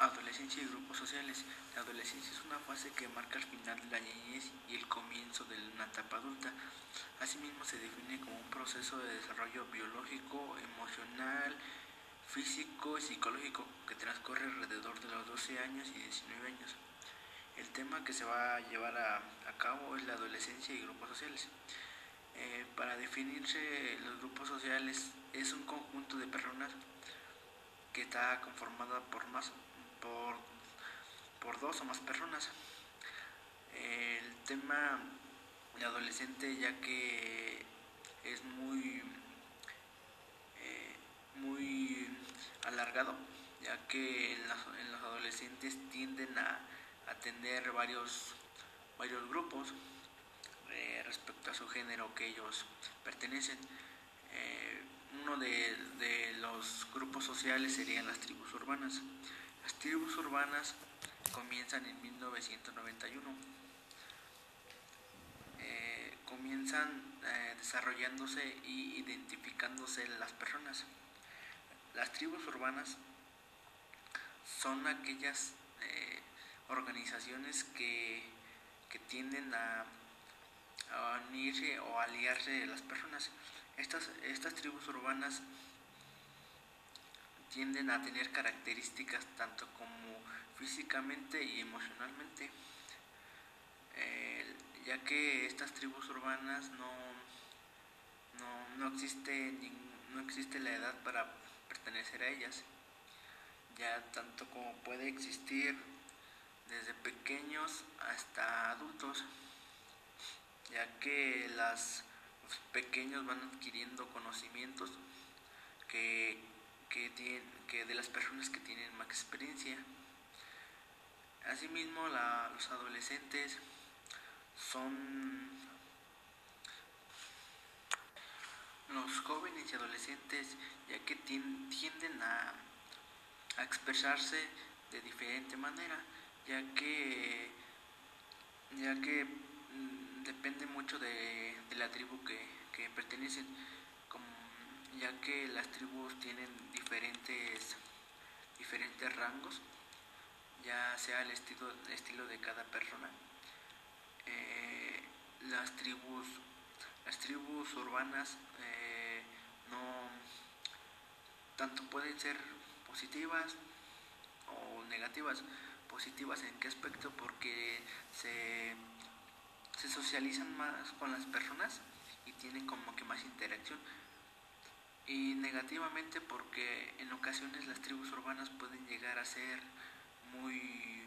Adolescencia y grupos sociales. La adolescencia es una fase que marca el final de la niñez y el comienzo de una etapa adulta. Asimismo se define como un proceso de desarrollo biológico, emocional, físico y psicológico que transcurre alrededor de los 12 años y 19 años. El tema que se va a llevar a, cabo es la adolescencia y grupos sociales. Eh, para definirse los grupos sociales es un conjunto de personas que está conformada por más por, por dos o más personas. El tema de adolescente ya que es muy eh, muy alargado ya que en, los adolescentes tienden a, a, tener varios varios grupos eh, respecto a su género que ellos pertenecen eh, uno de, de los grupos sociales serían las tribus urbanas las tribus urbanas comienzan en 1991. Eh, comienzan eh, desarrollándose y identificándose las personas. Las tribus urbanas son aquellas eh, organizaciones que, que tienden a, unirse o aliarse las personas. Estas, estas tribus urbanas tienden a tener características tanto como físicamente y emocionalmente, ya que estas tribus urbanas no, no, no, existe, no existe la edad para pertenecer a ellas, ya tanto como puede existir desde pequeños hasta adultos, ya que las, los pequeños van adquiriendo conocimientos que que, tienen, que de las personas que tienen más experiencia. Asimismo, la, los adolescentes son los jóvenes y adolescentes ya que tienden a, a expresarse de diferente manera, ya que ya que mm, depende mucho de, de la tribu que, que pertenecen ya que las tribus tienen diferentes, diferentes rangos, ya sea el estilo, estilo de cada persona. Eh, las tribus, las tribus urbanas eh, no tanto pueden ser positivas o negativas. Positivas en qué aspecto? Porque se, se socializan más con las personas y tienen como que más interacción y negativamente porque en ocasiones las tribus urbanas pueden llegar a ser muy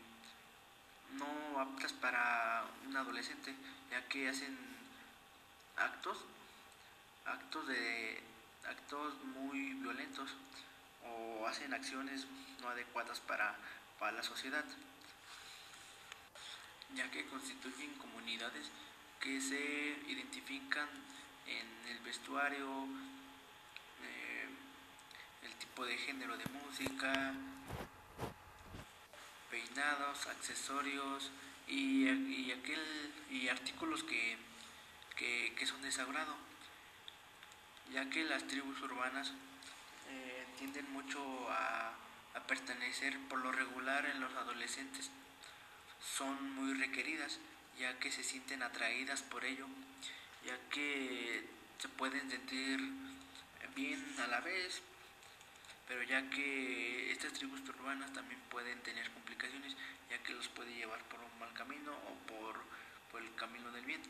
no aptas para un adolescente ya que hacen actos actos de actos muy violentos o hacen acciones no adecuadas para, para la sociedad ya que constituyen comunidades que se identifican en el vestuario tipo de género de música, peinados, accesorios y, y aquel, y artículos que, que, que, son de sagrado, ya que las tribus urbanas eh, tienden mucho a, a pertenecer por lo regular en los adolescentes, son muy requeridas, ya que se sienten atraídas por ello, ya que se pueden sentir bien a la vez, pero ya que estas tribus urbanas también pueden tener complicaciones, ya que los puede llevar por un mal camino o por, por el camino del bien.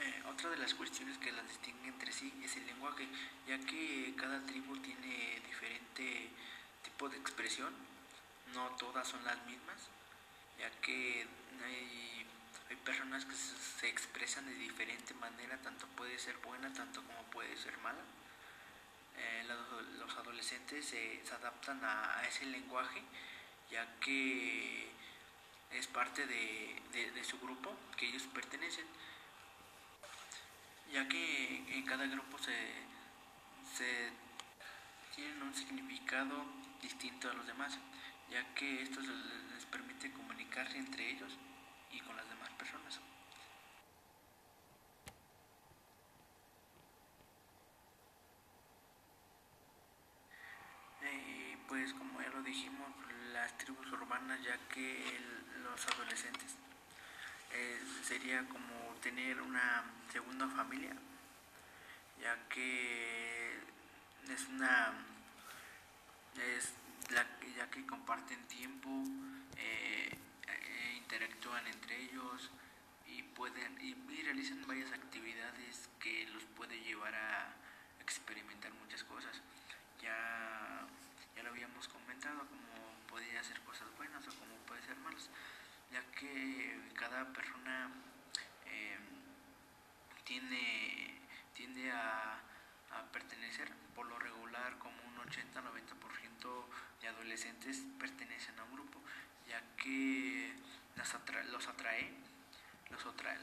Eh, otra de las cuestiones que las distingue entre sí es el lenguaje, ya que cada tribu tiene diferente tipo de expresión, no todas son las mismas, ya que hay, hay personas que se expresan de diferente manera, tanto puede ser buena, tanto como puede ser mala. Eh, los, adolescentes se, adaptan a, ese lenguaje ya que es parte de, su grupo que ellos pertenecen. Ya que en cada grupo se, se tienen un significado distinto a los demás ya que esto les permite comunicarse entre ellos y con las demás personas. pues como ya lo dijimos, las tribus urbanas, ya que los adolescentes eh, sería como tener una segunda familia, ya que es una es la, ya que comparten tiempo, eh, eh, interactúan entre ellos y pueden y, realizan varias actividades que los puede llevar a experimentar muchas cosas. Ya, ya lo habíamos como podría ser cosas buenas o como puede ser malas, ya que cada persona eh, tiene tiende a, pertenecer por lo regular como un 80-90% de adolescentes pertenecen a un grupo, ya que los atrae, los atrae,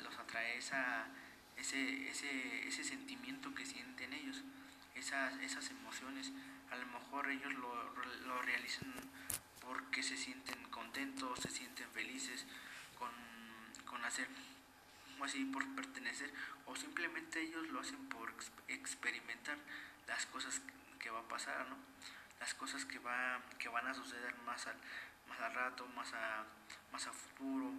los atrae esa, ese, ese, ese sentimiento que sienten ellos, esas, esas emociones. A lo mejor ellos lo, lo realizan porque se sienten contentos, se sienten felices con, con hacer así por pertenecer o simplemente ellos lo hacen por experimentar las cosas que va a pasar, ¿no? las cosas que, va, que van a suceder más al, más al rato, más a, más a futuro,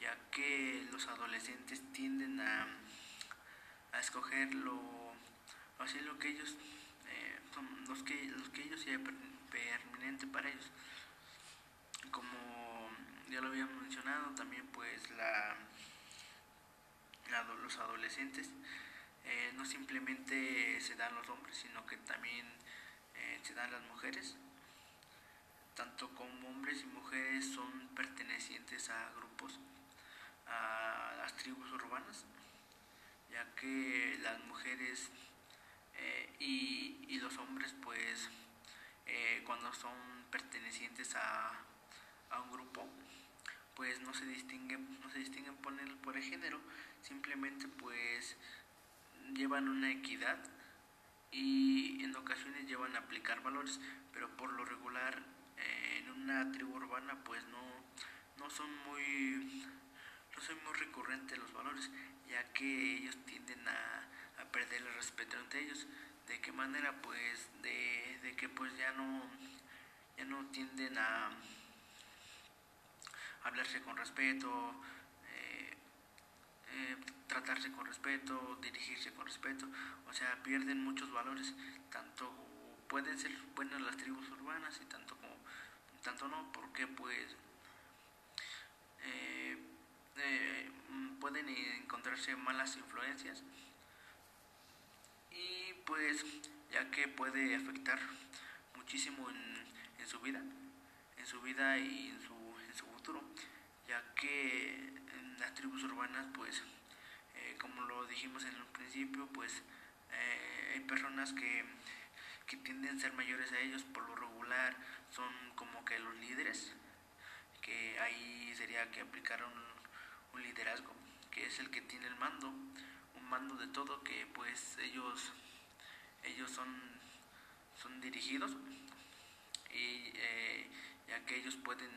ya que los adolescentes tienden a, a escoger lo, así lo que ellos, los que, los que ellos sea permanente para ellos. Como ya lo habíamos mencionado, también pues la, los adolescentes eh, no simplemente se dan los hombres, sino que también eh, se dan las mujeres. Tanto como hombres y mujeres son pertenecientes a grupos, a las tribus urbanas, ya que las mujeres eh, y, los hombres pues cuando son pertenecientes a, a un grupo pues no se distinguen no se distinguen por el, por el género simplemente pues llevan una equidad y en ocasiones llevan a aplicar valores, pero por lo regular eh, en una tribu urbana pues no, no son muy no son muy recurrentes los valores, ya que ellos tienden a, a perder el respeto entre ellos. ¿De qué manera? Pues de, de que pues ya no ya no tienden a hablarse con respeto, eh, tratarse con respeto, dirigirse con respeto, o sea, pierden muchos valores, tanto pueden ser buenas las tribus urbanas y tanto como tanto no, porque pues eh, eh, pueden encontrarse malas influencias pues ya que puede afectar muchísimo en, en su vida, en su vida y en su, en su futuro, ya que las tribus urbanas, pues, eh, como lo dijimos en el principio, pues eh, hay personas que, que tienden a ser mayores a ellos, por lo regular son como que los líderes, que ahí sería que aplicaron un, liderazgo, que es el que tiene el mando, un mando de todo, que pues ellos, ellos son, son dirigidos y eh, ya que ellos pueden,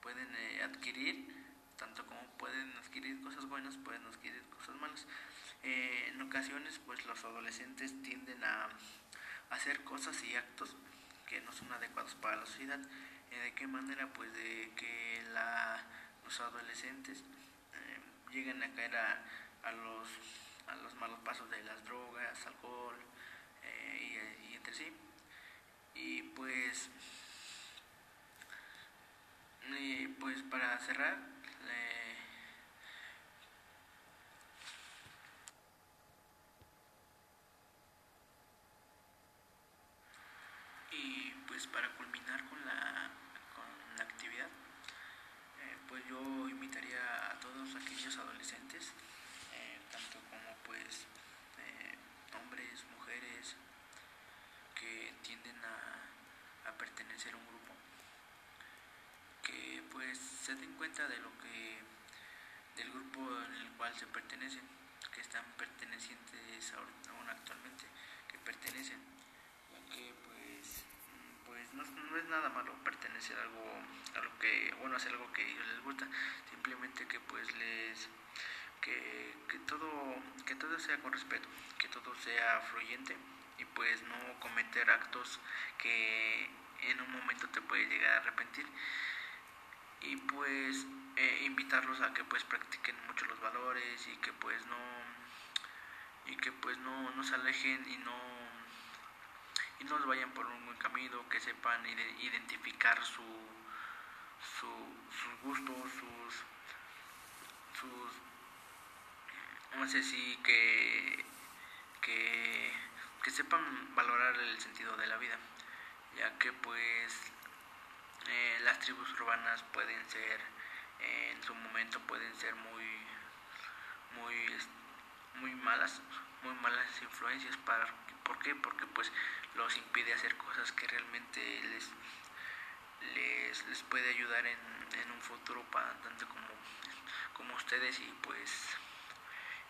pueden adquirir tanto como pueden adquirir cosas buenas, pueden adquirir cosas malas. Eh, en ocasiones, pues los adolescentes tienden a hacer cosas y actos que no son adecuados para la sociedad. Eh, ¿De qué manera? Pues de que la, los adolescentes eh, lleguen a caer a, a, los, a los malos pasos de las drogas, alcohol y, y entre sí. Y pues, pues para cerrar, y pues para culminar con la actividad, eh, pues yo invitaría a todos aquellos adolescentes, eh, tanto como pues eh, hombres, mujeres, que tienden a, a pertenecer a un grupo, que pues se den cuenta de lo que del grupo en el cual se pertenecen que están pertenecientes aún actualmente que pertenecen. Que pues pues no, no, es nada malo pertenecer a algo a lo que bueno hacer algo que a ellos les gusta. Simplemente que pues les que, que todo que todo sea con respeto que todo sea fluyente y pues no cometer actos que en un momento te puede llegar a arrepentir y pues eh, invitarlos a que pues practiquen mucho los valores y que pues no y que pues no, no se alejen y no y no vayan por un buen camino que sepan identificar su, sus gustos sus sus no sé si que que que sepan valorar el sentido de la vida ya que pues eh, las tribus urbanas pueden ser, eh, en su momento pueden ser muy, muy, muy malas, muy malas influencias para, ¿por qué? Porque pues los impide hacer cosas que realmente les, les, les puede ayudar en, en un futuro para tanto como, como ustedes y pues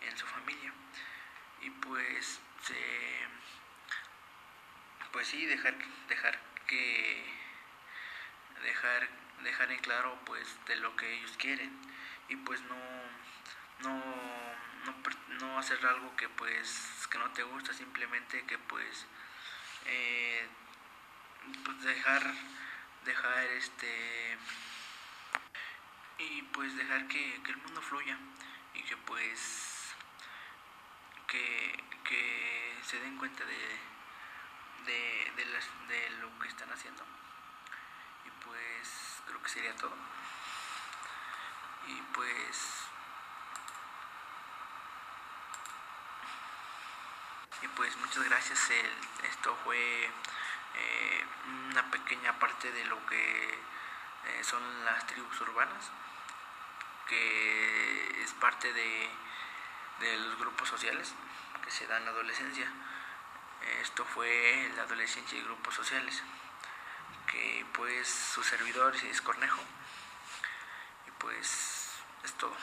en su familia y pues se pues sí dejar dejar que dejar, dejar en claro pues de lo que ellos quieren. Y pues no, no, no, hacer algo que pues que no te gusta, simplemente que pues, eh, pues dejar, dejar este y pues dejar que, el mundo fluya y que pues que, que se den cuenta de, de, de, las, de lo que están haciendo pues creo que sería todo. Y pues... Y pues muchas gracias. El, esto fue eh, una pequeña parte de lo que eh, son las tribus urbanas, que es parte de, de los grupos sociales que se dan en adolescencia. Esto fue la adolescencia y grupos sociales que pues su servidor es Cornejo y pues es todo.